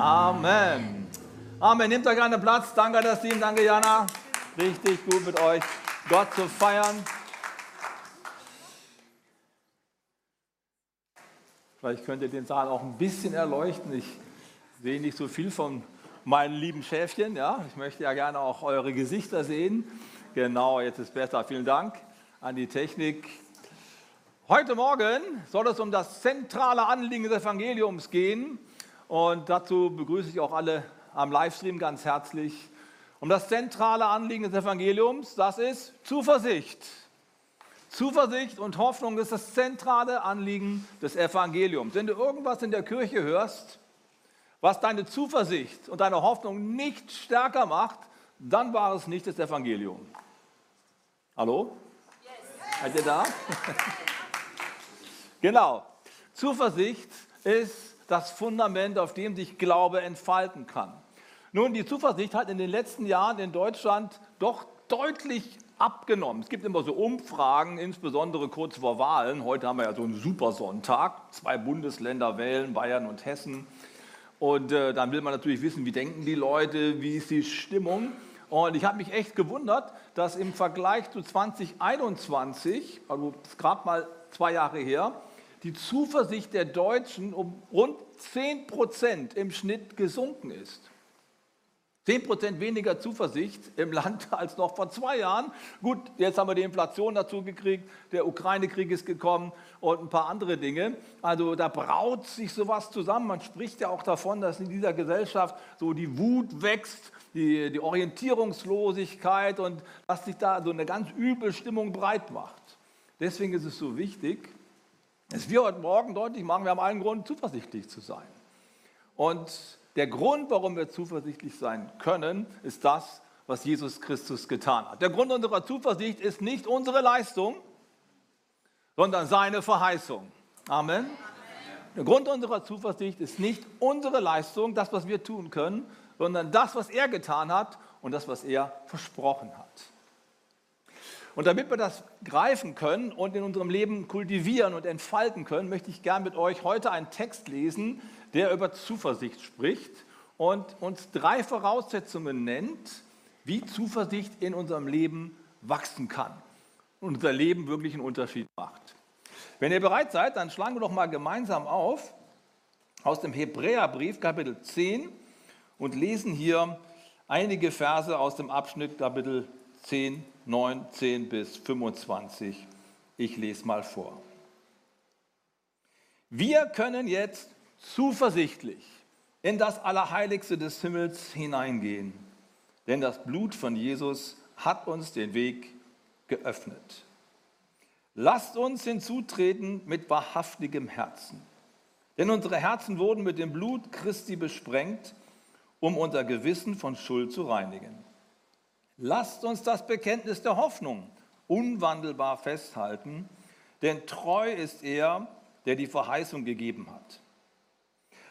Amen. Amen. Nehmt euch gerne Platz. Danke das Team. Danke, Jana. Richtig gut mit euch, Gott zu feiern. Vielleicht könnt ihr den Saal auch ein bisschen erleuchten. Ich sehe nicht so viel von meinen lieben Schäfchen. Ja? Ich möchte ja gerne auch eure Gesichter sehen. Genau, jetzt ist besser. Vielen Dank an die Technik. Heute Morgen soll es um das zentrale Anliegen des Evangeliums gehen. Und dazu begrüße ich auch alle am Livestream ganz herzlich. Um das zentrale Anliegen des Evangeliums, das ist Zuversicht. Zuversicht und Hoffnung ist das zentrale Anliegen des Evangeliums. Wenn du irgendwas in der Kirche hörst, was deine Zuversicht und deine Hoffnung nicht stärker macht, dann war es nicht das Evangelium. Hallo? Yes. Seid ihr da? Genau. Zuversicht ist das Fundament, auf dem sich Glaube entfalten kann. Nun, die Zuversicht hat in den letzten Jahren in Deutschland doch deutlich abgenommen. Es gibt immer so Umfragen, insbesondere kurz vor Wahlen. Heute haben wir ja so einen Supersonntag. Zwei Bundesländer wählen, Bayern und Hessen. Und äh, dann will man natürlich wissen, wie denken die Leute, wie ist die Stimmung. Und ich habe mich echt gewundert, dass im Vergleich zu 2021, also gerade mal zwei Jahre her, die Zuversicht der Deutschen um rund 10 Prozent im Schnitt gesunken ist. 10 Prozent weniger Zuversicht im Land als noch vor zwei Jahren. Gut, jetzt haben wir die Inflation dazu gekriegt, der Ukraine-Krieg ist gekommen und ein paar andere Dinge. Also da braut sich sowas zusammen. Man spricht ja auch davon, dass in dieser Gesellschaft so die Wut wächst, die, die Orientierungslosigkeit und dass sich da so eine ganz üble Stimmung breit macht. Deswegen ist es so wichtig, dass wir heute Morgen deutlich machen, wir haben allen Grund, zuversichtlich zu sein. Und der Grund, warum wir zuversichtlich sein können, ist das, was Jesus Christus getan hat. Der Grund unserer Zuversicht ist nicht unsere Leistung, sondern seine Verheißung. Amen. Der Grund unserer Zuversicht ist nicht unsere Leistung, das, was wir tun können, sondern das, was er getan hat und das, was er versprochen hat. Und damit wir das greifen können und in unserem Leben kultivieren und entfalten können, möchte ich gern mit euch heute einen Text lesen, der über Zuversicht spricht und uns drei Voraussetzungen nennt, wie Zuversicht in unserem Leben wachsen kann und unser Leben wirklich einen Unterschied macht. Wenn ihr bereit seid, dann schlagen wir doch mal gemeinsam auf aus dem Hebräerbrief Kapitel 10 und lesen hier einige Verse aus dem Abschnitt Kapitel 10 9, 10 bis 25. Ich lese mal vor. Wir können jetzt zuversichtlich in das Allerheiligste des Himmels hineingehen, denn das Blut von Jesus hat uns den Weg geöffnet. Lasst uns hinzutreten mit wahrhaftigem Herzen, denn unsere Herzen wurden mit dem Blut Christi besprengt, um unser Gewissen von Schuld zu reinigen. Lasst uns das Bekenntnis der Hoffnung unwandelbar festhalten, denn treu ist er, der die Verheißung gegeben hat.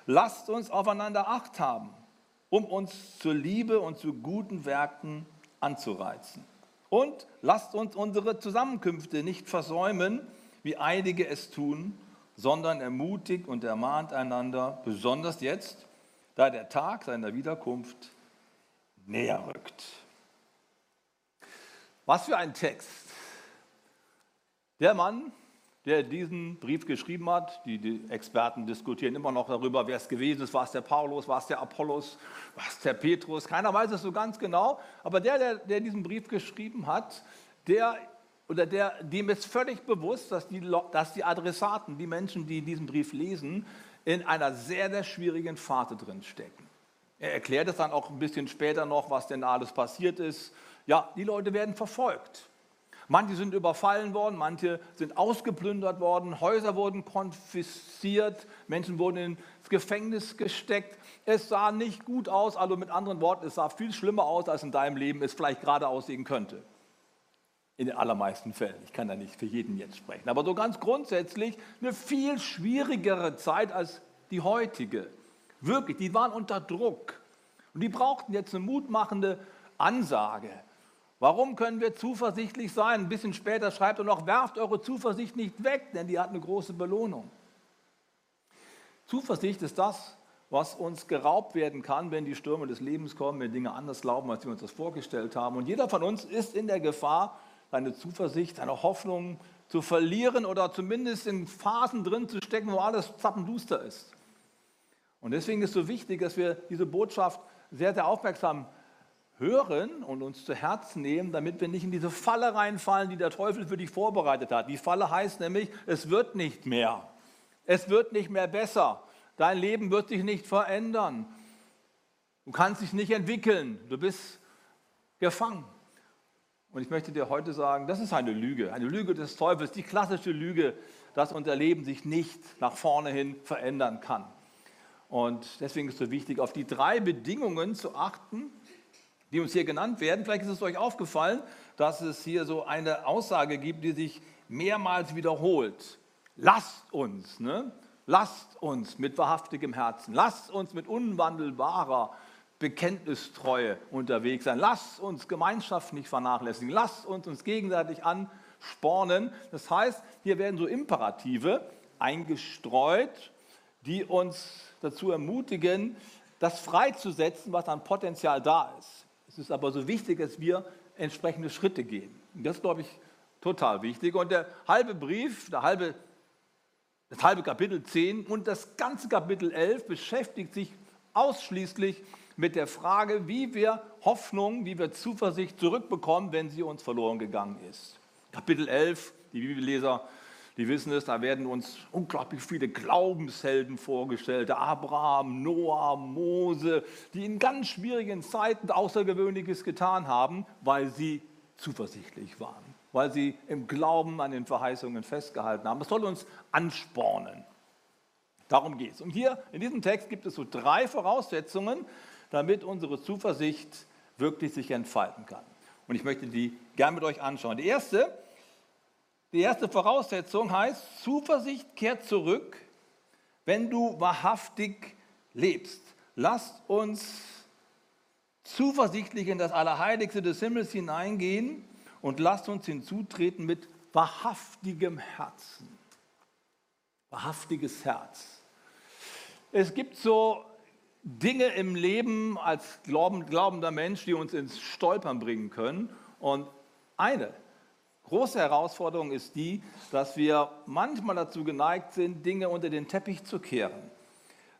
Lasst uns aufeinander acht haben, um uns zur Liebe und zu guten Werken anzureizen. Und lasst uns unsere Zusammenkünfte nicht versäumen, wie einige es tun, sondern ermutigt und ermahnt einander, besonders jetzt, da der Tag seiner Wiederkunft näher rückt. Was für ein Text. Der Mann, der diesen Brief geschrieben hat, die, die, Experten diskutieren immer noch darüber, wer es gewesen ist, war es der Paulus, war es der Apollos, war es der Petrus, keiner weiß es so ganz genau, aber der, der, der diesen Brief geschrieben hat, der oder der, dem ist völlig bewusst, dass die, dass die Adressaten, die Menschen, die diesen Brief lesen, in einer sehr, sehr schwierigen Phase drin stecken. Er erklärt es dann auch ein bisschen später noch, was denn alles passiert ist ja, die Leute werden verfolgt. Manche sind überfallen worden, manche sind ausgeplündert worden, Häuser wurden konfisziert, Menschen wurden ins Gefängnis gesteckt. Es sah nicht gut aus, also mit anderen Worten, es sah viel schlimmer aus, als in deinem Leben es vielleicht gerade aussehen könnte. In den allermeisten Fällen. Ich kann da nicht für jeden jetzt sprechen. Aber so ganz grundsätzlich eine viel schwierigere Zeit als die heutige. Wirklich, die waren unter Druck. Und die brauchten jetzt eine mutmachende Ansage. Warum können wir zuversichtlich sein? Ein bisschen später schreibt er noch, werft eure Zuversicht nicht weg, denn die hat eine große Belohnung. Zuversicht ist das, was uns geraubt werden kann, wenn die Stürme des Lebens kommen, wenn Dinge anders laufen, als wir uns das vorgestellt haben. Und jeder von uns ist in der Gefahr, seine Zuversicht, seine Hoffnung zu verlieren oder zumindest in Phasen drin zu stecken, wo alles zappenduster ist. Und deswegen ist es so wichtig, dass wir diese Botschaft sehr, sehr aufmerksam hören und uns zu Herzen nehmen, damit wir nicht in diese Falle reinfallen, die der Teufel für dich vorbereitet hat. Die Falle heißt nämlich, es wird nicht mehr. Es wird nicht mehr besser. Dein Leben wird sich nicht verändern. Du kannst dich nicht entwickeln. Du bist gefangen. Und ich möchte dir heute sagen, das ist eine Lüge, eine Lüge des Teufels, die klassische Lüge, dass unser Leben sich nicht nach vorne hin verändern kann. Und deswegen ist es so wichtig, auf die drei Bedingungen zu achten, die uns hier genannt werden. Vielleicht ist es euch aufgefallen, dass es hier so eine Aussage gibt, die sich mehrmals wiederholt. Lasst uns, ne? lasst uns mit wahrhaftigem Herzen, lasst uns mit unwandelbarer Bekenntnistreue unterwegs sein, lasst uns Gemeinschaft nicht vernachlässigen, lasst uns uns gegenseitig anspornen. Das heißt, hier werden so Imperative eingestreut, die uns dazu ermutigen, das freizusetzen, was an Potenzial da ist. Es ist aber so wichtig, dass wir entsprechende Schritte gehen. Das ist, glaube ich, total wichtig. Und der halbe Brief, der halbe, das halbe Kapitel 10 und das ganze Kapitel 11 beschäftigt sich ausschließlich mit der Frage, wie wir Hoffnung, wie wir Zuversicht zurückbekommen, wenn sie uns verloren gegangen ist. Kapitel 11, die Bibelleser die wissen es, da werden uns unglaublich viele Glaubenshelden vorgestellt. Abraham, Noah, Mose, die in ganz schwierigen Zeiten Außergewöhnliches getan haben, weil sie zuversichtlich waren, weil sie im Glauben an den Verheißungen festgehalten haben. Das soll uns anspornen. Darum geht es. Und hier in diesem Text gibt es so drei Voraussetzungen, damit unsere Zuversicht wirklich sich entfalten kann. Und ich möchte die gerne mit euch anschauen. Die erste die erste Voraussetzung heißt, Zuversicht kehrt zurück, wenn du wahrhaftig lebst. Lasst uns zuversichtlich in das Allerheiligste des Himmels hineingehen und lasst uns hinzutreten mit wahrhaftigem Herzen. Wahrhaftiges Herz. Es gibt so Dinge im Leben als glaubender Mensch, die uns ins Stolpern bringen können. Und eine große Herausforderung ist die, dass wir manchmal dazu geneigt sind, Dinge unter den Teppich zu kehren.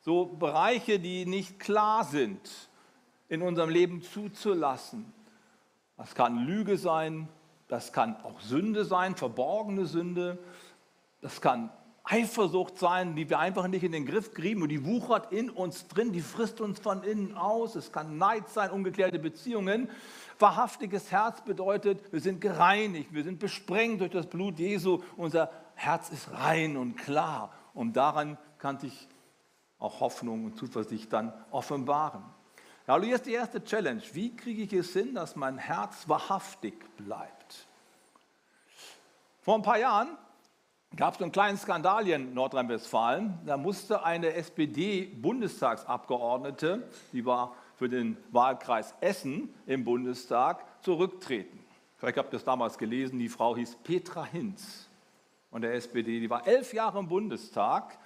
So Bereiche, die nicht klar sind, in unserem Leben zuzulassen. Das kann Lüge sein, das kann auch Sünde sein, verborgene Sünde. Das kann Eifersucht sein, die wir einfach nicht in den Griff kriegen und die wuchert in uns drin, die frisst uns von innen aus. Es kann Neid sein, ungeklärte Beziehungen. Wahrhaftiges Herz bedeutet, wir sind gereinigt, wir sind besprengt durch das Blut Jesu. Unser Herz ist rein und klar. Und daran kann sich auch Hoffnung und Zuversicht dann offenbaren. Ja, hier ist die erste Challenge. Wie kriege ich es hin, dass mein Herz wahrhaftig bleibt? Vor ein paar Jahren gab es einen kleinen Skandal hier in Nordrhein-Westfalen. Da musste eine SPD-Bundestagsabgeordnete, die war für den Wahlkreis Essen im Bundestag zurücktreten. Vielleicht habt ihr es damals gelesen, die Frau hieß Petra Hinz von der SPD. Die war elf Jahre im Bundestag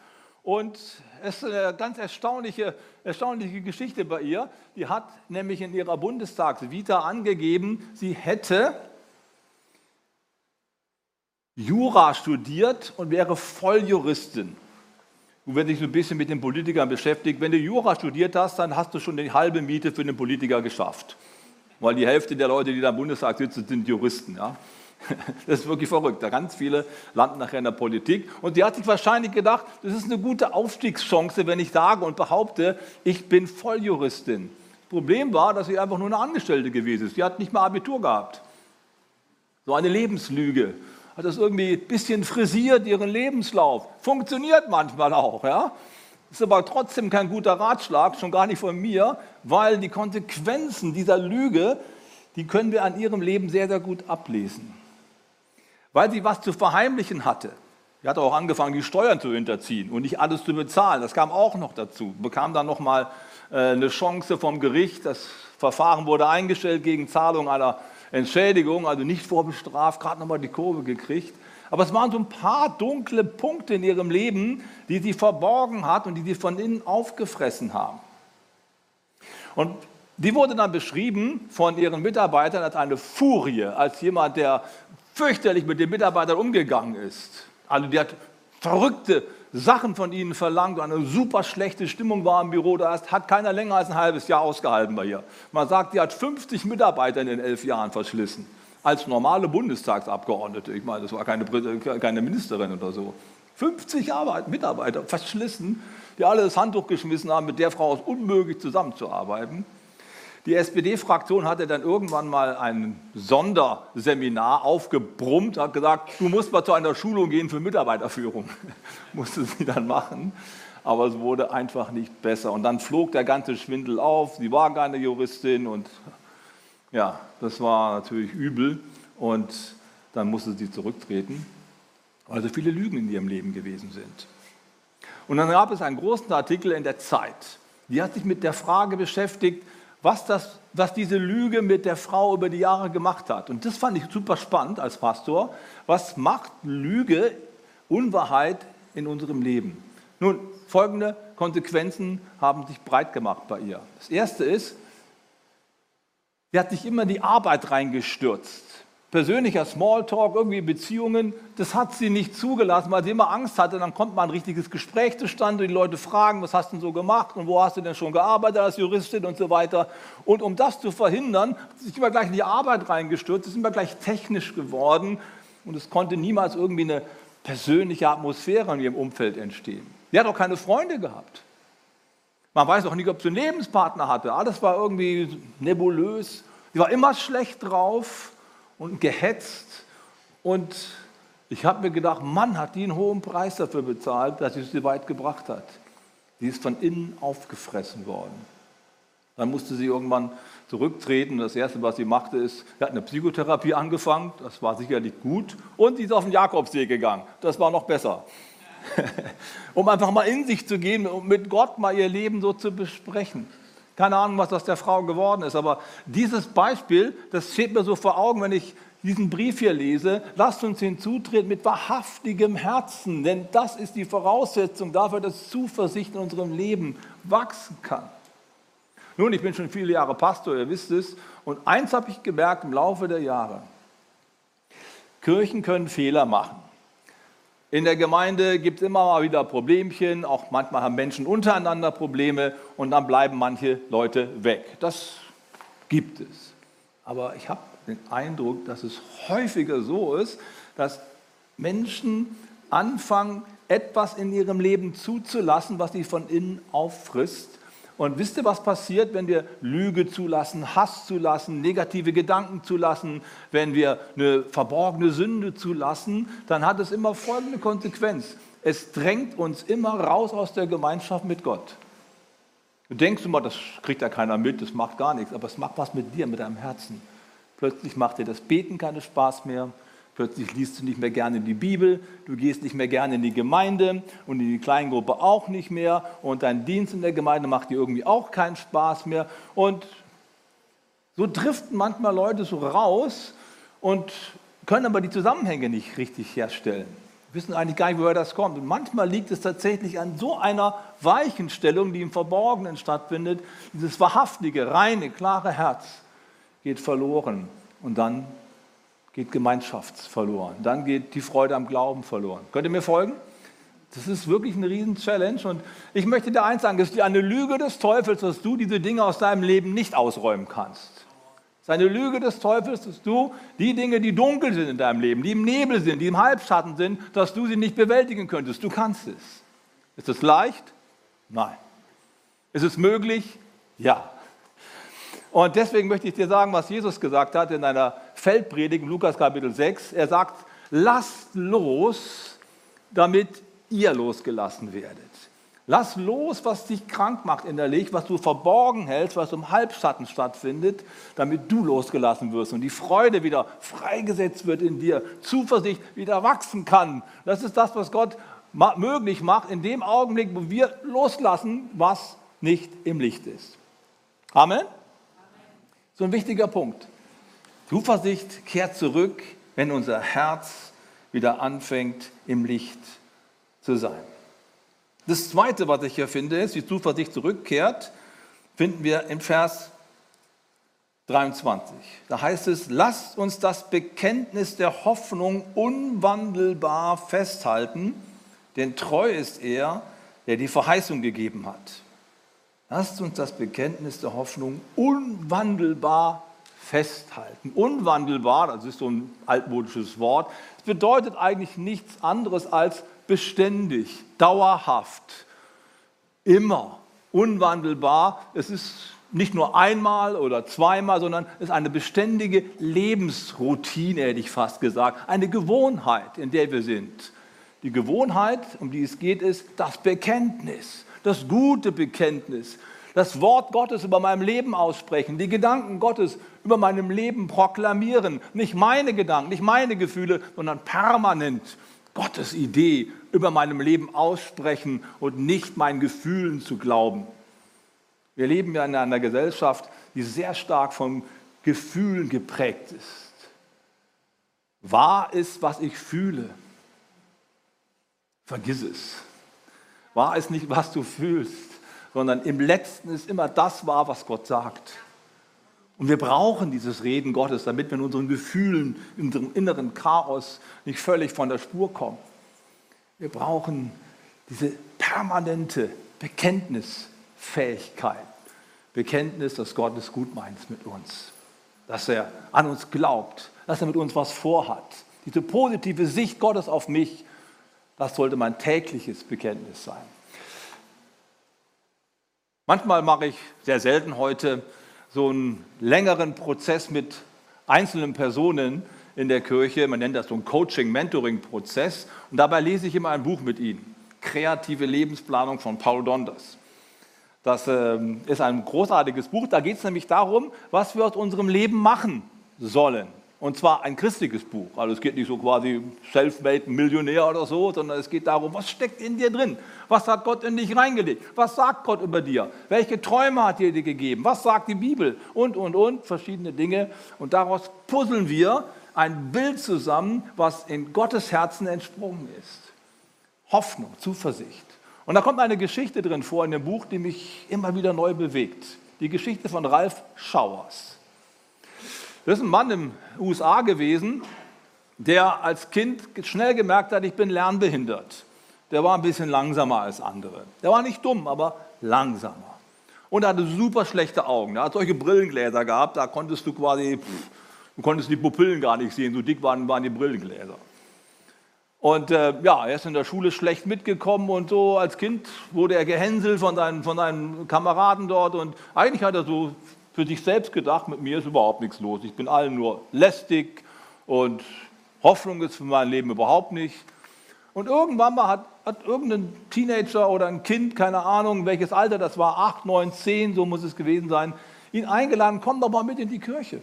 und es ist eine ganz erstaunliche, erstaunliche Geschichte bei ihr. Die hat nämlich in ihrer Bundestagsvita angegeben, sie hätte Jura studiert und wäre Volljuristin. Und wenn du dich so ein bisschen mit den Politikern beschäftigt, wenn du Jura studiert hast, dann hast du schon die halbe Miete für den Politiker geschafft. Weil die Hälfte der Leute, die da im Bundestag sitzen, sind Juristen. Ja? Das ist wirklich verrückt. Da ganz viele landen nachher in der Politik. Und die hat sich wahrscheinlich gedacht, das ist eine gute Aufstiegschance, wenn ich sage und behaupte, ich bin Volljuristin. Das Problem war, dass sie einfach nur eine Angestellte gewesen ist. Sie hat nicht mal Abitur gehabt. So eine Lebenslüge hat das irgendwie ein bisschen frisiert, ihren Lebenslauf. Funktioniert manchmal auch, ja. Ist aber trotzdem kein guter Ratschlag, schon gar nicht von mir, weil die Konsequenzen dieser Lüge, die können wir an ihrem Leben sehr, sehr gut ablesen. Weil sie was zu verheimlichen hatte. Sie hat auch angefangen, die Steuern zu hinterziehen und nicht alles zu bezahlen. Das kam auch noch dazu. Bekam dann nochmal äh, eine Chance vom Gericht. Das Verfahren wurde eingestellt gegen Zahlung einer Entschädigung, also nicht vorbestraft, gerade nochmal die Kurve gekriegt. Aber es waren so ein paar dunkle Punkte in ihrem Leben, die sie verborgen hat und die sie von innen aufgefressen haben. Und die wurde dann beschrieben von ihren Mitarbeitern als eine Furie, als jemand, der fürchterlich mit den Mitarbeitern umgegangen ist. Also die hat verrückte Sachen von ihnen verlangt und eine super schlechte Stimmung war im Büro. Da hat keiner länger als ein halbes Jahr ausgehalten bei ihr. Man sagt, die hat 50 Mitarbeiter in den elf Jahren verschlissen. Als normale Bundestagsabgeordnete. Ich meine, das war keine, keine Ministerin oder so. 50 Mitarbeiter verschlissen, die alle das Handtuch geschmissen haben, mit der Frau ist unmöglich zusammenzuarbeiten. Die SPD-Fraktion hatte dann irgendwann mal ein Sonderseminar aufgebrummt, hat gesagt, du musst mal zu einer Schulung gehen für Mitarbeiterführung. Musste sie dann machen, aber es wurde einfach nicht besser. Und dann flog der ganze Schwindel auf, sie war keine Juristin und ja, das war natürlich übel und dann musste sie zurücktreten, weil so viele Lügen in ihrem Leben gewesen sind. Und dann gab es einen großen Artikel in der Zeit, die hat sich mit der Frage beschäftigt, was, das, was diese Lüge mit der Frau über die Jahre gemacht hat. Und das fand ich super spannend als Pastor. Was macht Lüge, Unwahrheit in unserem Leben? Nun, folgende Konsequenzen haben sich breit gemacht bei ihr. Das erste ist, sie hat sich immer in die Arbeit reingestürzt persönlicher Smalltalk, irgendwie Beziehungen, das hat sie nicht zugelassen, weil sie immer Angst hatte, dann kommt mal ein richtiges Gespräch zustande, die Leute fragen, was hast du denn so gemacht und wo hast du denn schon gearbeitet als Juristin und so weiter. Und um das zu verhindern, sie sich immer gleich in die Arbeit reingestürzt, ist immer gleich technisch geworden und es konnte niemals irgendwie eine persönliche Atmosphäre in ihrem Umfeld entstehen. Sie hat auch keine Freunde gehabt. Man weiß auch nicht, ob sie einen Lebenspartner hatte. Alles war irgendwie nebulös. Sie war immer schlecht drauf und gehetzt. Und ich habe mir gedacht, Mann, hat die einen hohen Preis dafür bezahlt, dass sie sie weit gebracht hat. Die ist von innen aufgefressen worden. Dann musste sie irgendwann zurücktreten. Das Erste, was sie machte, ist, sie hat eine Psychotherapie angefangen. Das war sicherlich gut. Und sie ist auf den Jakobsee gegangen. Das war noch besser. um einfach mal in sich zu gehen und mit Gott mal ihr Leben so zu besprechen. Keine Ahnung, was aus der Frau geworden ist, aber dieses Beispiel, das steht mir so vor Augen, wenn ich diesen Brief hier lese. Lasst uns hinzutreten mit wahrhaftigem Herzen, denn das ist die Voraussetzung dafür, dass Zuversicht in unserem Leben wachsen kann. Nun, ich bin schon viele Jahre Pastor, ihr wisst es, und eins habe ich gemerkt im Laufe der Jahre. Kirchen können Fehler machen. In der Gemeinde gibt es immer mal wieder Problemchen, auch manchmal haben Menschen untereinander Probleme und dann bleiben manche Leute weg. Das gibt es. Aber ich habe den Eindruck, dass es häufiger so ist, dass Menschen anfangen, etwas in ihrem Leben zuzulassen, was sie von innen auffrisst und wisst ihr, was passiert, wenn wir Lüge zulassen, Hass zulassen, negative Gedanken zulassen, wenn wir eine verborgene Sünde zulassen? Dann hat es immer folgende Konsequenz. Es drängt uns immer raus aus der Gemeinschaft mit Gott. Du denkst immer, das kriegt ja keiner mit, das macht gar nichts, aber es macht was mit dir, mit deinem Herzen. Plötzlich macht dir das Beten keinen Spaß mehr, Plötzlich liest du nicht mehr gerne die Bibel, du gehst nicht mehr gerne in die Gemeinde und in die Kleingruppe auch nicht mehr und dein Dienst in der Gemeinde macht dir irgendwie auch keinen Spaß mehr. Und so driften manchmal Leute so raus und können aber die Zusammenhänge nicht richtig herstellen. Wissen eigentlich gar nicht, woher das kommt. Und manchmal liegt es tatsächlich an so einer Weichenstellung, die im Verborgenen stattfindet. Dieses wahrhaftige, reine, klare Herz geht verloren. Und dann geht Gemeinschaft verloren. Dann geht die Freude am Glauben verloren. Könnt ihr mir folgen? Das ist wirklich eine riesen Challenge und ich möchte dir eins sagen, es ist eine Lüge des Teufels, dass du diese Dinge aus deinem Leben nicht ausräumen kannst. Es ist eine Lüge des Teufels, dass du die Dinge, die dunkel sind in deinem Leben, die im Nebel sind, die im Halbschatten sind, dass du sie nicht bewältigen könntest. Du kannst es. Ist es leicht? Nein. Ist es möglich? Ja. Und deswegen möchte ich dir sagen, was Jesus gesagt hat in einer Feldpredigt, Lukas Kapitel 6. Er sagt, lasst los, damit ihr losgelassen werdet. Lass los, was dich krank macht innerlich, was du verborgen hältst, was im Halbschatten stattfindet, damit du losgelassen wirst und die Freude wieder freigesetzt wird in dir, Zuversicht wieder wachsen kann. Das ist das, was Gott möglich macht in dem Augenblick, wo wir loslassen, was nicht im Licht ist. Amen. So ein wichtiger Punkt. Zuversicht kehrt zurück, wenn unser Herz wieder anfängt, im Licht zu sein. Das Zweite, was ich hier finde, ist, wie Zuversicht zurückkehrt, finden wir im Vers 23. Da heißt es, lasst uns das Bekenntnis der Hoffnung unwandelbar festhalten, denn treu ist er, der die Verheißung gegeben hat. Lasst uns das Bekenntnis der Hoffnung unwandelbar festhalten. Unwandelbar, das ist so ein altmodisches Wort, das bedeutet eigentlich nichts anderes als beständig, dauerhaft, immer, unwandelbar. Es ist nicht nur einmal oder zweimal, sondern es ist eine beständige Lebensroutine, hätte ich fast gesagt, eine Gewohnheit, in der wir sind. Die Gewohnheit, um die es geht, ist das Bekenntnis, das gute Bekenntnis, das Wort Gottes über meinem Leben aussprechen, die Gedanken Gottes über meinem Leben proklamieren. Nicht meine Gedanken, nicht meine Gefühle, sondern permanent Gottes Idee über meinem Leben aussprechen und nicht meinen Gefühlen zu glauben. Wir leben ja in einer Gesellschaft, die sehr stark von Gefühlen geprägt ist. Wahr ist, was ich fühle. Vergiss es. Wahr ist nicht, was du fühlst, sondern im letzten ist immer das wahr, was Gott sagt. Und wir brauchen dieses Reden Gottes, damit wir in unseren Gefühlen, in unserem inneren Chaos nicht völlig von der Spur kommen. Wir brauchen diese permanente Bekenntnis Fähigkeit. Bekenntnis, dass Gott es gut meint mit uns, dass er an uns glaubt, dass er mit uns was vorhat. Diese positive Sicht Gottes auf mich, das sollte mein tägliches Bekenntnis sein. Manchmal mache ich, sehr selten heute, so einen längeren Prozess mit einzelnen Personen in der Kirche. Man nennt das so einen Coaching-Mentoring-Prozess. Und dabei lese ich immer ein Buch mit ihnen. Kreative Lebensplanung von Paul Donders. Das ähm, ist ein großartiges Buch. Da geht es nämlich darum, was wir aus unserem Leben machen sollen. Und zwar ein christliches Buch. Also es geht nicht so quasi self-made Millionär oder so, sondern es geht darum, was steckt in dir drin? Was hat Gott in dich reingelegt? Was sagt Gott über dir? Welche Träume hat er dir gegeben? Was sagt die Bibel? Und, und, und, verschiedene Dinge. Und daraus puzzeln wir ein Bild zusammen, was in Gottes Herzen entsprungen ist. Hoffnung, Zuversicht. Und da kommt eine Geschichte drin vor in dem Buch, die mich immer wieder neu bewegt. Die Geschichte von Ralph Schauers. Das ist ein Mann in den USA gewesen, der als Kind schnell gemerkt hat, ich bin lernbehindert. Der war ein bisschen langsamer als andere. Der war nicht dumm, aber langsamer. Und er hatte super schlechte Augen. Er hat solche Brillengläser gehabt, da konntest du quasi, pff, du konntest die Pupillen gar nicht sehen, so dick waren, waren die Brillengläser. Und äh, ja, er ist in der Schule schlecht mitgekommen und so als Kind wurde er gehänselt von seinen, von seinen Kameraden dort. Und eigentlich hat er so für sich selbst gedacht, mit mir ist überhaupt nichts los. Ich bin allen nur lästig und Hoffnung ist für mein Leben überhaupt nicht. Und irgendwann mal hat, hat irgendein Teenager oder ein Kind, keine Ahnung, welches Alter das war, acht, neun, zehn, so muss es gewesen sein, ihn eingeladen, komm doch mal mit in die Kirche.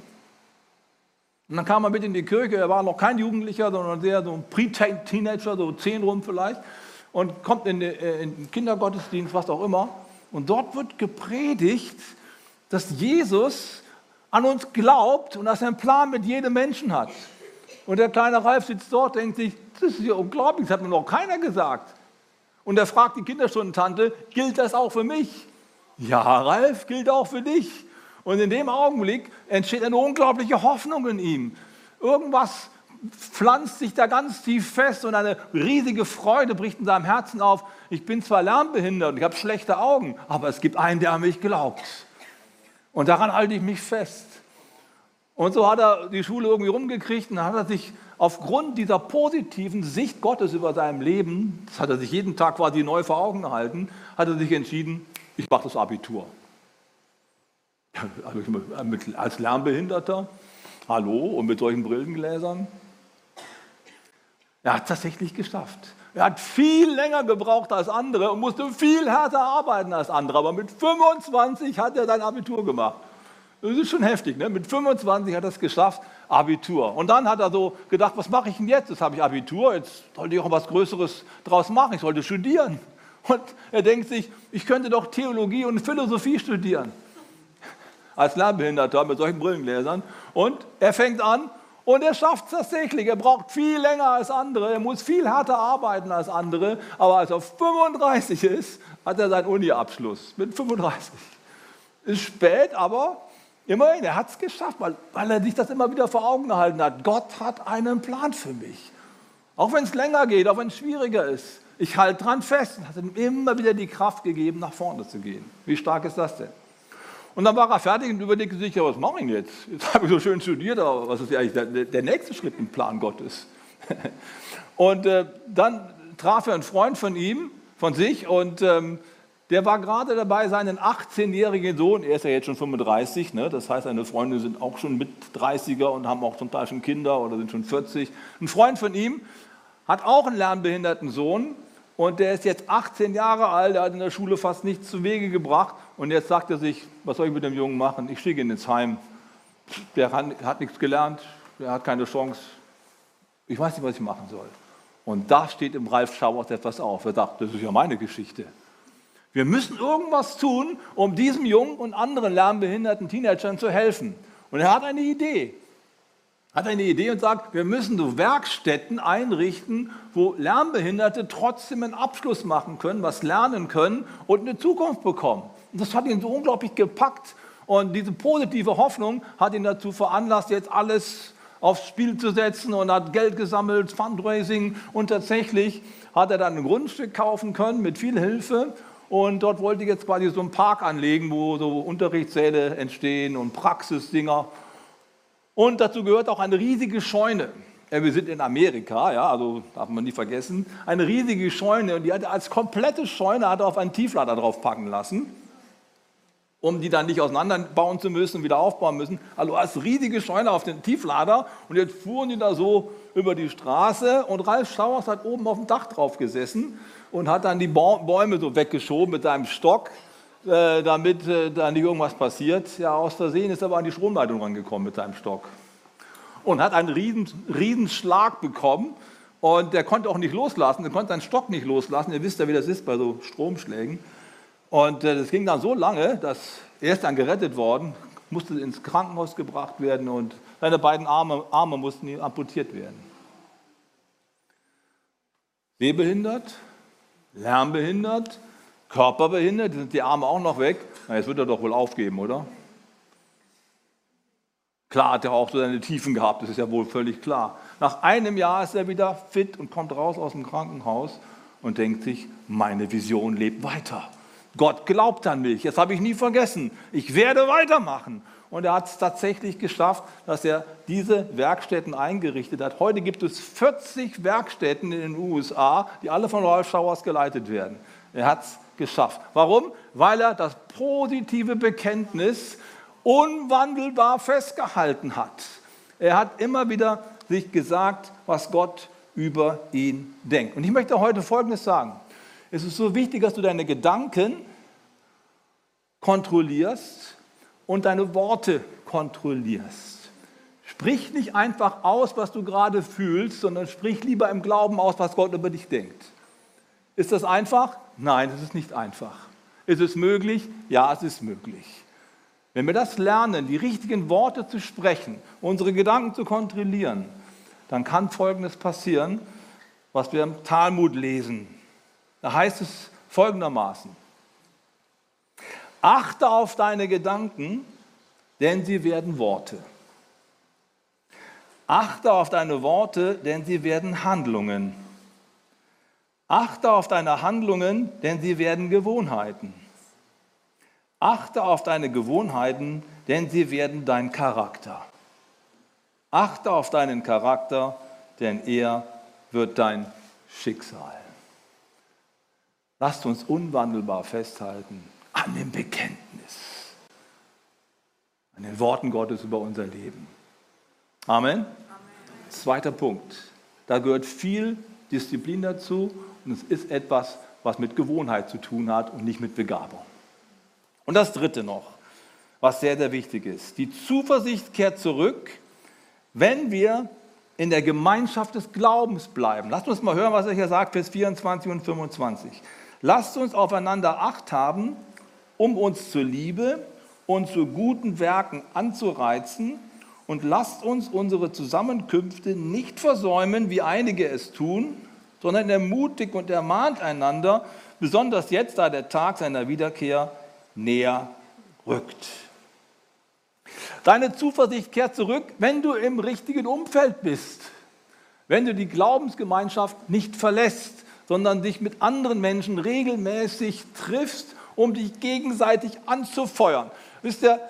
Und dann kam er mit in die Kirche, er war noch kein Jugendlicher, sondern sehr so ein Pre-Teenager, so zehn rum vielleicht, und kommt äh, in den Kindergottesdienst, was auch immer. Und dort wird gepredigt, dass Jesus an uns glaubt und dass er einen Plan mit jedem Menschen hat. Und der kleine Ralf sitzt dort, denkt sich, das ist ja unglaublich, das hat mir noch keiner gesagt. Und er fragt die Kinderstundentante, gilt das auch für mich? Ja, Ralf, gilt auch für dich. Und in dem Augenblick entsteht eine unglaubliche Hoffnung in ihm. Irgendwas pflanzt sich da ganz tief fest und eine riesige Freude bricht in seinem Herzen auf. Ich bin zwar lernbehindert und ich habe schlechte Augen, aber es gibt einen, der an mich glaubt. Und daran halte ich mich fest. Und so hat er die Schule irgendwie rumgekriegt und dann hat er sich aufgrund dieser positiven Sicht Gottes über seinem Leben, das hat er sich jeden Tag quasi neu vor Augen gehalten, hat er sich entschieden, ich mache das Abitur. als Lernbehinderter, hallo, und mit solchen Brillengläsern. Er hat es tatsächlich geschafft. Er hat viel länger gebraucht als andere und musste viel härter arbeiten als andere. Aber mit 25 hat er sein Abitur gemacht. Das ist schon heftig. Ne? Mit 25 hat er es geschafft, Abitur. Und dann hat er so gedacht, was mache ich denn jetzt? Jetzt habe ich Abitur, jetzt sollte ich auch was Größeres draus machen. Ich sollte studieren. Und er denkt sich, ich könnte doch Theologie und Philosophie studieren als Lernbehinderter mit solchen Brillengläsern. Und er fängt an Und er schafft es tatsächlich. Er braucht viel länger als andere. Er muss viel härter arbeiten als andere. Aber als er 35 ist, hat er seinen Uni-Abschluss. Mit 35. Ist spät, aber immerhin, er hat es geschafft, weil, weil er sich das immer wieder vor Augen gehalten hat. Gott hat einen Plan für mich. Auch wenn es länger geht, auch wenn es schwieriger ist. Ich halte dran fest und hat ihm immer wieder die Kraft gegeben, nach vorne zu gehen. Wie stark ist das denn? Und dann war er fertig und überlegte sich, ja, was mache ich jetzt? Jetzt habe ich so schön studiert, aber was ist eigentlich der, der nächste Schritt im Plan Gottes? und äh, dann traf er einen Freund von ihm, von sich, und ähm, der war gerade dabei, seinen 18-jährigen Sohn, er ist ja jetzt schon 35, ne, das heißt, seine Freunde sind auch schon mit 30er und haben auch zum Teil schon Kinder oder sind schon 40. Ein Freund von ihm hat auch einen lernbehinderten Sohn und der ist jetzt 18 Jahre alt, der hat in der Schule fast nichts zu Wege gebracht. Und jetzt sagt er sich, was soll ich mit dem Jungen machen? Ich schicke ihn ins Heim. Der hat, hat nichts gelernt, der hat keine Chance. Ich weiß nicht, was ich machen soll. Und da steht im Ralf Schauers etwas auf. Er sagt, das ist ja meine Geschichte. Wir müssen irgendwas tun, um diesem Jungen und anderen lernbehinderten Teenagern zu helfen. Und er hat eine Idee hat eine Idee und sagt, wir müssen so Werkstätten einrichten, wo Lernbehinderte trotzdem einen Abschluss machen können, was lernen können und eine Zukunft bekommen. Und das hat ihn so unglaublich gepackt. Und diese positive Hoffnung hat ihn dazu veranlasst, jetzt alles aufs Spiel zu setzen und hat Geld gesammelt, Fundraising. Und tatsächlich hat er dann ein Grundstück kaufen können mit viel Hilfe. Und dort wollte ich jetzt quasi so einen Park anlegen, wo so Unterrichtssäle entstehen und Praxisdinger und dazu gehört auch eine riesige Scheune. Wir sind in Amerika, ja, also darf man nie vergessen. Eine riesige Scheune und die hat als komplette Scheune hat er auf einen Tieflader draufpacken lassen, um die dann nicht auseinanderbauen zu müssen, wieder aufbauen müssen. Also als riesige Scheune auf den Tieflader und jetzt fuhren die da so über die Straße und Ralf Schauers hat oben auf dem Dach drauf gesessen und hat dann die Bäume so weggeschoben mit seinem Stock äh, damit äh, da nicht irgendwas passiert. Ja, aus Versehen ist er aber an die Stromleitung rangekommen mit seinem Stock und hat einen riesen, riesen bekommen und der konnte auch nicht loslassen, er konnte seinen Stock nicht loslassen. Ihr wisst ja, wie das ist bei so Stromschlägen. Und äh, das ging dann so lange, dass er ist dann gerettet worden, musste ins Krankenhaus gebracht werden und seine beiden Arme, Arme mussten amputiert werden. Sehbehindert, lärmbehindert, körperbehindert, sind die Arme auch noch weg. Na, jetzt wird er doch wohl aufgeben, oder? Klar hat er auch so seine Tiefen gehabt, das ist ja wohl völlig klar. Nach einem Jahr ist er wieder fit und kommt raus aus dem Krankenhaus und denkt sich, meine Vision lebt weiter. Gott glaubt an mich, das habe ich nie vergessen. Ich werde weitermachen. Und er hat es tatsächlich geschafft, dass er diese Werkstätten eingerichtet hat. Heute gibt es 40 Werkstätten in den USA, die alle von Ralph Schauers geleitet werden. Er hat es geschafft. Warum? Weil er das positive Bekenntnis unwandelbar festgehalten hat. Er hat immer wieder sich gesagt, was Gott über ihn denkt. Und ich möchte heute Folgendes sagen. Es ist so wichtig, dass du deine Gedanken kontrollierst und deine Worte kontrollierst. Sprich nicht einfach aus, was du gerade fühlst, sondern sprich lieber im Glauben aus, was Gott über dich denkt. Ist das einfach? Nein, es ist nicht einfach. Ist es möglich? Ja, es ist möglich. Wenn wir das lernen, die richtigen Worte zu sprechen, unsere Gedanken zu kontrollieren, dann kann Folgendes passieren, was wir im Talmud lesen. Da heißt es folgendermaßen, achte auf deine Gedanken, denn sie werden Worte. Achte auf deine Worte, denn sie werden Handlungen. Achte auf deine Handlungen, denn sie werden Gewohnheiten. Achte auf deine Gewohnheiten, denn sie werden dein Charakter. Achte auf deinen Charakter, denn er wird dein Schicksal. Lasst uns unwandelbar festhalten an dem Bekenntnis, an den Worten Gottes über unser Leben. Amen. Amen. Zweiter Punkt. Da gehört viel Disziplin dazu und es ist etwas, was mit Gewohnheit zu tun hat und nicht mit Begabung. Und das Dritte noch, was sehr, sehr wichtig ist. Die Zuversicht kehrt zurück, wenn wir in der Gemeinschaft des Glaubens bleiben. Lasst uns mal hören, was er hier sagt, Vers 24 und 25. Lasst uns aufeinander Acht haben, um uns zur Liebe und zu guten Werken anzureizen und lasst uns unsere Zusammenkünfte nicht versäumen, wie einige es tun, sondern ermutigt und ermahnt einander, besonders jetzt, da der Tag seiner Wiederkehr näher rückt. Deine Zuversicht kehrt zurück, wenn du im richtigen Umfeld bist, wenn du die Glaubensgemeinschaft nicht verlässt, sondern dich mit anderen Menschen regelmäßig triffst, um dich gegenseitig anzufeuern. Wisst ihr,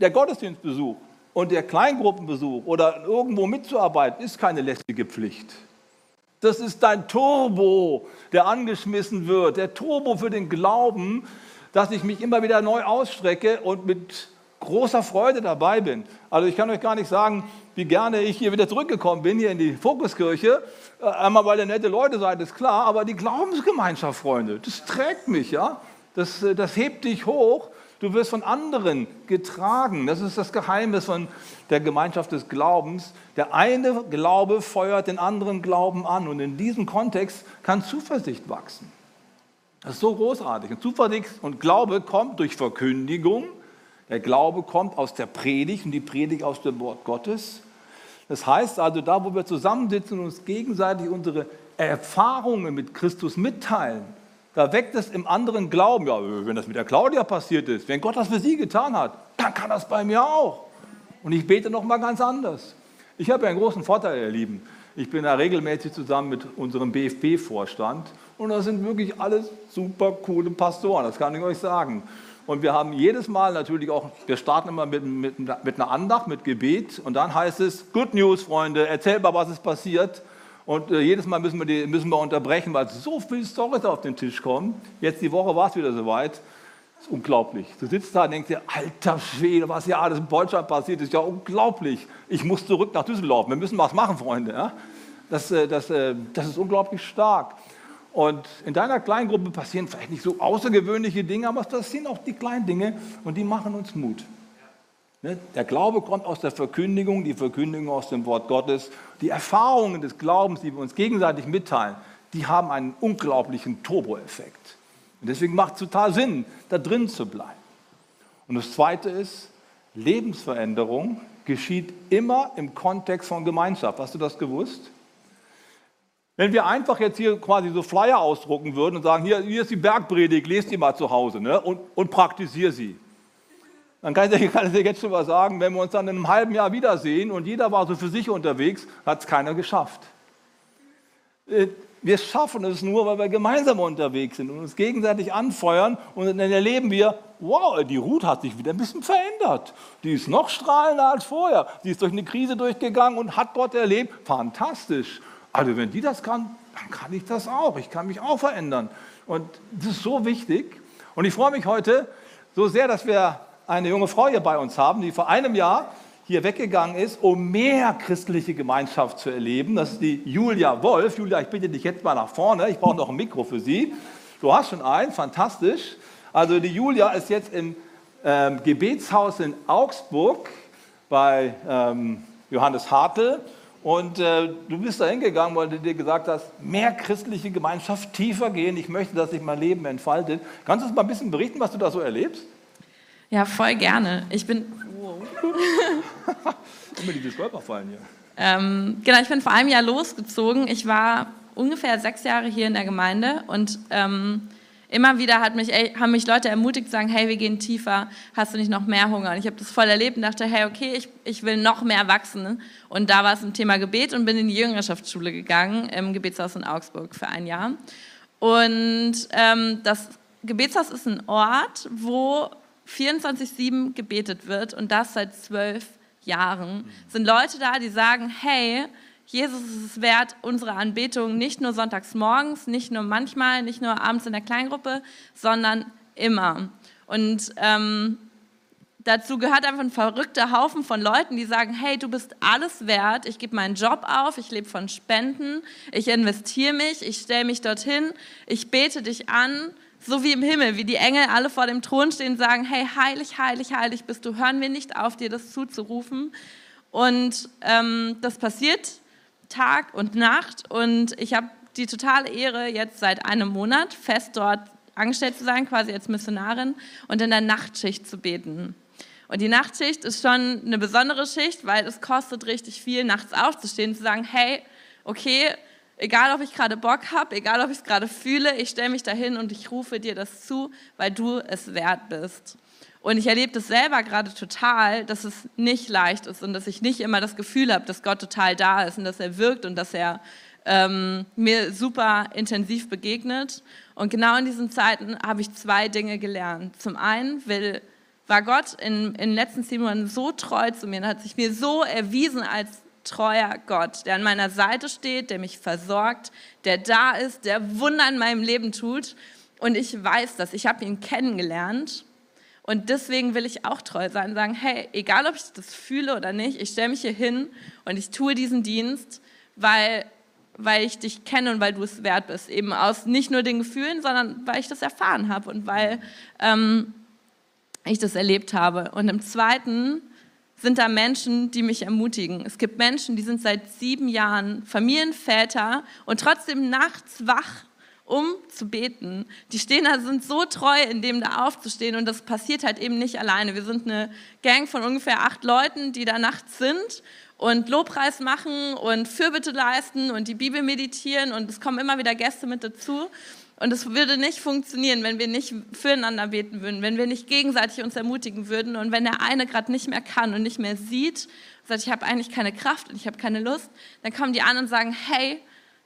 der Gottesdienstbesuch und der Kleingruppenbesuch oder irgendwo mitzuarbeiten ist keine lästige Pflicht. Das ist dein Turbo, der angeschmissen wird, der Turbo für den Glauben, dass ich mich immer wieder neu ausstrecke und mit großer Freude dabei bin. Also ich kann euch gar nicht sagen, wie gerne ich hier wieder zurückgekommen bin, hier in die Fokuskirche. Äh, einmal, weil ihr nette Leute seid, ist klar, aber die Glaubensgemeinschaft, Freunde, das trägt mich, ja. Das, äh, das hebt dich hoch. Du wirst von anderen getragen. Das ist das Geheimnis von der Gemeinschaft des Glaubens. Der eine Glaube feuert den anderen Glauben an. Und in diesem Kontext kann Zuversicht wachsen. Das ist so großartig. Und Zuversicht und Glaube kommt durch Verkündigung. Der Glaube kommt aus der Predigt und die Predigt aus dem Wort Gottes. Das heißt also, da wo wir zusammensitzen und uns gegenseitig unsere Erfahrungen mit Christus mitteilen, da weckt es im anderen Glauben. Ja, wenn das mit der Claudia passiert ist, wenn Gott das für sie getan hat, dann kann das bei mir auch. Und ich bete noch mal ganz anders. Ich habe einen großen Vorteil, ihr Lieben. Ich bin da regelmäßig zusammen mit unserem BFB-Vorstand und das sind wirklich alles super coole Pastoren, das kann ich euch sagen. Und wir haben jedes Mal natürlich auch, wir starten immer mit, mit, mit einer Andacht, mit Gebet und dann heißt es, Good News, Freunde, erzähl mal, was ist passiert. Und äh, jedes Mal müssen wir, die, müssen wir unterbrechen, weil so viele Storys auf den Tisch kommen. Jetzt die Woche war es wieder soweit. Das ist unglaublich. Du sitzt da und denkst dir, alter Schwede, was hier alles in Deutschland passiert, ist ja unglaublich. Ich muss zurück nach Düsseldorf. Wir müssen was machen, Freunde. Ja? Das, äh, das, äh, das ist unglaublich stark. Und in deiner Kleingruppe passieren vielleicht nicht so außergewöhnliche Dinge, aber das sind auch die kleinen Dinge und die machen uns Mut. Ne? Der Glaube kommt aus der Verkündigung, die Verkündigung aus dem Wort Gottes. Die Erfahrungen des Glaubens, die wir uns gegenseitig mitteilen, die haben einen unglaublichen Turboeffekt. Und deswegen macht es total Sinn, da drin zu bleiben. Und das Zweite ist, Lebensveränderung geschieht immer im Kontext von Gemeinschaft. Hast du das gewusst? Wenn wir einfach jetzt hier quasi so Flyer ausdrucken würden und sagen, hier, hier ist die Bergpredigt, lest die mal zu Hause ne? und, und praktiziere sie. Dann kann ich, kann ich dir jetzt schon mal sagen, wenn wir uns dann in einem halben Jahr wiedersehen und jeder war so für sich unterwegs, hat es keiner geschafft. Äh, wir schaffen es nur, weil wir gemeinsam unterwegs sind und uns gegenseitig anfeuern und dann erleben wir, wow, die Ruth hat sich wieder ein bisschen verändert. Die ist noch strahlender als vorher. Die ist durch eine Krise durchgegangen und hat Gott erlebt. Fantastisch. Also wenn die das kann, dann kann ich das auch. Ich kann mich auch verändern. Und das ist so wichtig. Und ich freue mich heute so sehr, dass wir eine junge Frau hier bei uns haben, die vor einem Jahr hier weggegangen ist, um mehr christliche Gemeinschaft zu erleben. Das ist die Julia Wolf. Julia, ich bitte dich jetzt mal nach vorne. Ich brauche noch ein Mikro für Sie. Du hast schon einen, fantastisch. Also die Julia ist jetzt im ähm, Gebetshaus in Augsburg bei ähm, Johannes Hartl und äh, du bist da hingegangen, weil du dir gesagt hast, mehr christliche Gemeinschaft, tiefer gehen. Ich möchte, dass sich mein Leben entfaltet. Kannst du uns mal ein bisschen berichten, was du da so erlebst? Ja, voll gerne. Ich bin. Wow. Immer diese Stolperfallen hier. Ähm, genau, ich bin vor einem Jahr losgezogen. Ich war ungefähr sechs Jahre hier in der Gemeinde und ähm, immer wieder hat mich, ey, haben mich Leute ermutigt, zu sagen, hey, wir gehen tiefer, hast du nicht noch mehr Hunger? Und ich habe das voll erlebt und dachte, hey, okay, ich, ich will noch mehr wachsen. Und da war es ein Thema Gebet und bin in die Jüngerschaftsschule gegangen, im Gebetshaus in Augsburg für ein Jahr. Und ähm, das Gebetshaus ist ein Ort, wo 24-7 gebetet wird und das seit zwölf Jahren. Sind Leute da, die sagen, hey, Jesus ist es wert, unsere Anbetung nicht nur sonntags morgens, nicht nur manchmal, nicht nur abends in der Kleingruppe, sondern immer. Und ähm, dazu gehört einfach ein verrückter Haufen von Leuten, die sagen, hey, du bist alles wert, ich gebe meinen Job auf, ich lebe von Spenden, ich investiere mich, ich stelle mich dorthin, ich bete dich an, so wie im Himmel, wie die Engel alle vor dem Thron stehen und sagen, hey, heilig, heilig, heilig bist du, hören wir nicht auf, dir das zuzurufen. Und ähm, das passiert Tag und Nacht und ich habe die totale Ehre, jetzt seit einem Monat fest dort angestellt zu sein, quasi als Missionarin und in der Nachtschicht zu beten. Und die Nachtschicht ist schon eine besondere Schicht, weil es kostet richtig viel, nachts aufzustehen, zu sagen, hey, okay, egal ob ich gerade Bock habe, egal ob ich es gerade fühle, ich stelle mich dahin und ich rufe dir das zu, weil du es wert bist. Und ich erlebe das selber gerade total, dass es nicht leicht ist und dass ich nicht immer das Gefühl habe, dass Gott total da ist und dass er wirkt und dass er ähm, mir super intensiv begegnet. Und genau in diesen Zeiten habe ich zwei Dinge gelernt. Zum einen will, war Gott in, in den letzten zehn Monaten so treu zu mir und hat sich mir so erwiesen als treuer Gott, der an meiner Seite steht, der mich versorgt, der da ist, der Wunder in meinem Leben tut. Und ich weiß das, ich habe ihn kennengelernt und deswegen will ich auch treu sein sagen, hey, egal ob ich das fühle oder nicht, ich stelle mich hier hin und ich tue diesen Dienst, weil, weil ich dich kenne und weil du es wert bist. Eben aus nicht nur den Gefühlen, sondern weil ich das erfahren habe und weil ähm, ich das erlebt habe. Und im Zweiten sind da Menschen, die mich ermutigen. Es gibt Menschen, die sind seit sieben Jahren Familienväter und trotzdem nachts wach um zu beten. Die stehen da, sind so treu, in dem da aufzustehen und das passiert halt eben nicht alleine. Wir sind eine Gang von ungefähr acht Leuten, die da nachts sind und Lobpreis machen und Fürbitte leisten und die Bibel meditieren und es kommen immer wieder Gäste mit dazu. Und es würde nicht funktionieren, wenn wir nicht füreinander beten würden, wenn wir nicht gegenseitig uns ermutigen würden und wenn der eine gerade nicht mehr kann und nicht mehr sieht, sagt, ich habe eigentlich keine Kraft und ich habe keine Lust, dann kommen die anderen und sagen, hey,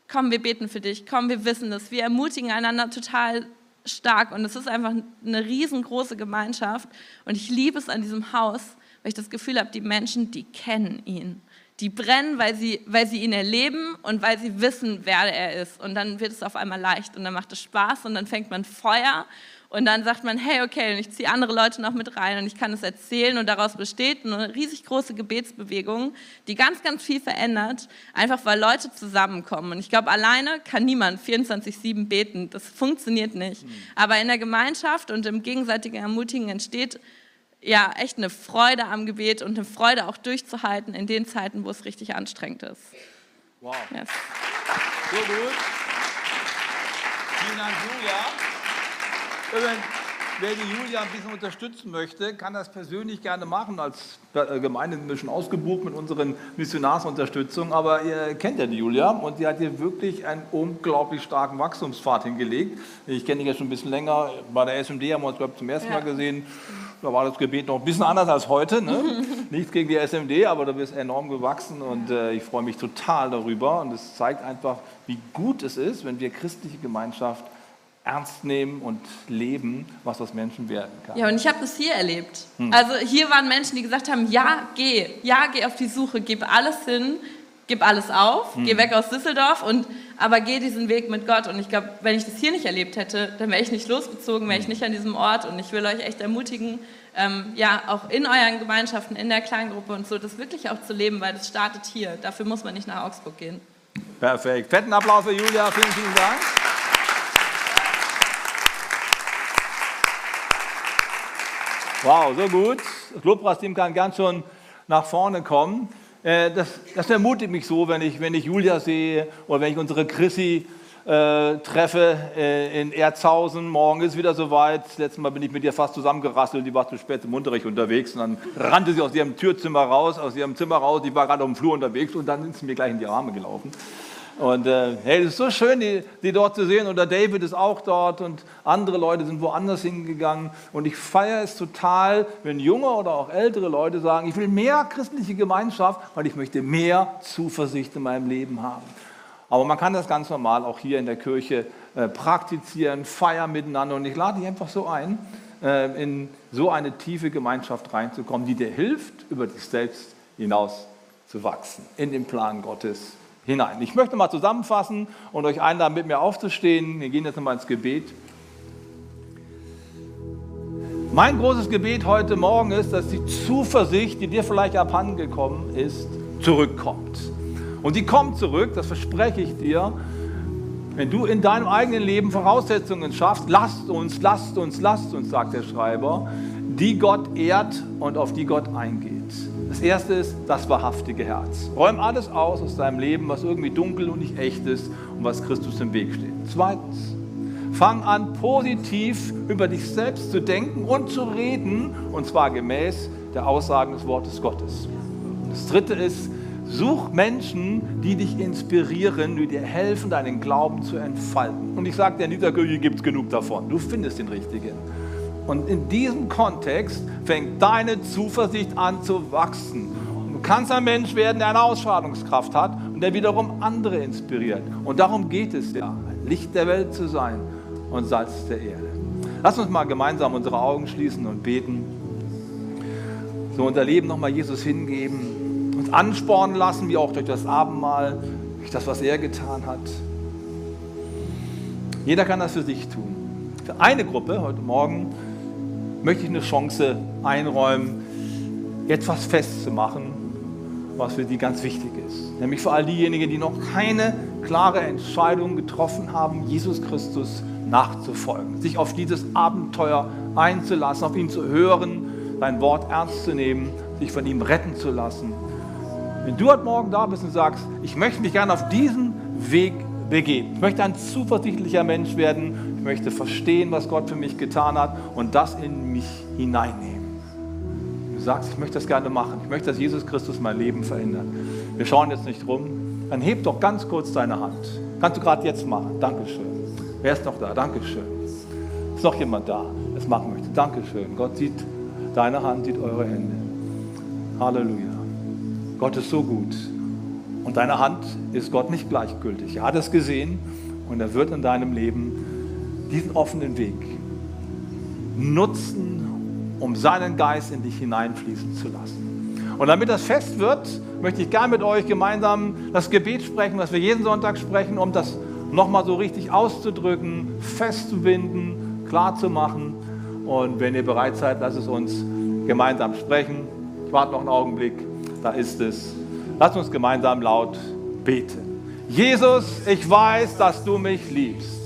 komm, wir beten für dich, komm, wir wissen das. Wir ermutigen einander total stark und es ist einfach eine riesengroße Gemeinschaft und ich liebe es an diesem Haus, weil ich das Gefühl habe, die Menschen, die kennen ihn. Die brennen, weil sie, weil sie ihn erleben und weil sie wissen, wer er ist. Und dann wird es auf einmal leicht und dann macht es Spaß und dann fängt man Feuer und dann sagt man, hey, okay, und ich ziehe andere Leute noch mit rein und ich kann es erzählen und daraus besteht eine riesig große Gebetsbewegung, die ganz, ganz viel verändert, einfach weil Leute zusammenkommen. Und ich glaube, alleine kann niemand 24-7 beten. Das funktioniert nicht. Mhm. Aber in der Gemeinschaft und im gegenseitigen Ermutigen entsteht ja echt eine Freude am Gebet und eine Freude auch durchzuhalten in den Zeiten, wo es richtig anstrengend ist. Wow. Yes. So gut. Vielen Dank, Julia. Wer die Julia ein bisschen unterstützen möchte, kann das persönlich gerne machen. Als äh, Gemeinde sind wir schon ausgebucht mit unseren Missionarsunterstützungen. Aber ihr kennt ja die Julia und sie hat hier wirklich einen unglaublich starken Wachstumspfad hingelegt. Ich kenne dich ja schon ein bisschen länger. Bei der SMD haben wir uns, glaube ich, zum ersten ja. Mal gesehen. Da war das Gebet noch ein bisschen anders als heute. Ne? Nichts gegen die SMD, aber du bist enorm gewachsen und äh, ich freue mich total darüber. Und es zeigt einfach, wie gut es ist, wenn wir christliche Gemeinschaft ernst nehmen und leben, was aus Menschen werden kann. Ja, und ich habe das hier erlebt. Hm. Also hier waren Menschen, die gesagt haben, ja, geh, ja, geh auf die Suche, gib alles hin, gib alles auf, hm. geh weg aus Düsseldorf und aber geh diesen Weg mit Gott. Und ich glaube, wenn ich das hier nicht erlebt hätte, dann wäre ich nicht losgezogen, wäre ich hm. nicht an diesem Ort. Und ich will euch echt ermutigen, ähm, ja, auch in euren Gemeinschaften, in der Kleingruppe und so, das wirklich auch zu leben, weil das startet hier. Dafür muss man nicht nach Augsburg gehen. Perfekt. Fetten Applaus für Julia. Vielen, vielen Dank. Wow, so gut. Das Lobpreisteam kann ganz schon nach vorne kommen. Äh, das, das, ermutigt mich so, wenn ich, wenn ich Julia sehe oder wenn ich unsere Chrissy äh, treffe äh, in Erzhausen. Morgen ist wieder soweit. Letztes Mal bin ich mit ihr fast zusammengerasselt. Die war zu spät im Unterricht unterwegs. Und dann rannte sie aus ihrem Türzimmer raus, aus ihrem Zimmer raus. Die war gerade auf dem Flur unterwegs und dann ist sie mir gleich in die Arme gelaufen. Und äh, hey, es ist so schön, die, die, dort zu sehen. Und der David ist auch dort und andere Leute sind woanders hingegangen. Und ich feiere es total, wenn junge oder auch ältere Leute sagen, ich will mehr christliche Gemeinschaft, weil ich möchte mehr Zuversicht in meinem Leben haben. Aber man kann das ganz normal auch hier in der Kirche äh, praktizieren, feiern miteinander. Und ich lade dich einfach so ein, äh, in so eine tiefe Gemeinschaft reinzukommen, die dir hilft, über dich selbst hinaus zu wachsen, in den Plan Gottes hinein. Ich möchte mal zusammenfassen und euch einladen, mit mir aufzustehen. Wir gehen jetzt nochmal ins Gebet. Mein großes Gebet heute Morgen ist, dass die Zuversicht, die dir vielleicht abhandengekommen ist, zurückkommt. Und die kommt zurück, das verspreche ich dir, wenn du in deinem eigenen Leben Voraussetzungen schaffst. Lasst uns, lasst uns, lasst uns, sagt der Schreiber, die Gott ehrt und auf die Gott eingeht. Das erste ist das wahrhaftige Herz. Räum alles aus aus deinem Leben, was irgendwie dunkel und nicht echt ist und was Christus im Weg steht. Zweitens, fang an, positiv über dich selbst zu denken und zu reden, und zwar gemäß der Aussagen des Wortes Gottes. Das dritte ist, such Menschen, die dich inspirieren, die dir helfen, deinen Glauben zu entfalten. Und ich sage dir, in dieser Kirche gibt es genug davon. Du findest den richtigen. Und in diesem Kontext fängt deine Zuversicht an zu wachsen. Und du kannst ein Mensch werden, der eine Ausstrahlungskraft hat und der wiederum andere inspiriert. Und darum geht es ja, Licht der Welt zu sein und Salz der Erde. Lass uns mal gemeinsam unsere Augen schließen und beten. So unser Leben nochmal Jesus hingeben, uns anspornen lassen, wie auch durch das Abendmahl, durch das, was er getan hat. Jeder kann das für sich tun. Für eine Gruppe heute Morgen möchte ich eine Chance einräumen, etwas festzumachen, was für sie ganz wichtig ist. Nämlich für all diejenigen, die noch keine klare Entscheidung getroffen haben, Jesus Christus nachzufolgen, sich auf dieses Abenteuer einzulassen, auf ihn zu hören, sein Wort ernst zu nehmen, sich von ihm retten zu lassen. Wenn du heute Morgen da bist und sagst, ich möchte mich gerne auf diesen Weg begeben, ich möchte ein zuversichtlicher Mensch werden, möchte verstehen, was Gott für mich getan hat und das in mich hineinnehmen. Du sagst, ich möchte das gerne machen, ich möchte, dass Jesus Christus mein Leben verändert. Wir schauen jetzt nicht rum, dann heb doch ganz kurz deine Hand. Kannst du gerade jetzt machen. Dankeschön. Wer ist noch da? Dankeschön. Ist noch jemand da, der es machen möchte? Dankeschön. Gott sieht deine Hand, sieht eure Hände. Halleluja. Gott ist so gut. Und deine Hand ist Gott nicht gleichgültig. Er hat es gesehen und er wird in deinem Leben diesen offenen Weg nutzen, um seinen Geist in dich hineinfließen zu lassen. Und damit das fest wird, möchte ich gerne mit euch gemeinsam das Gebet sprechen, was wir jeden Sonntag sprechen, um das nochmal so richtig auszudrücken, festzubinden, klar zu machen. Und wenn ihr bereit seid, lasst es uns gemeinsam sprechen. Ich warte noch einen Augenblick, da ist es. Lasst uns gemeinsam laut beten. Jesus, ich weiß, dass du mich liebst.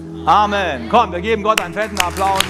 Amen. Komm, wir geben Gott einen fetten Applaus.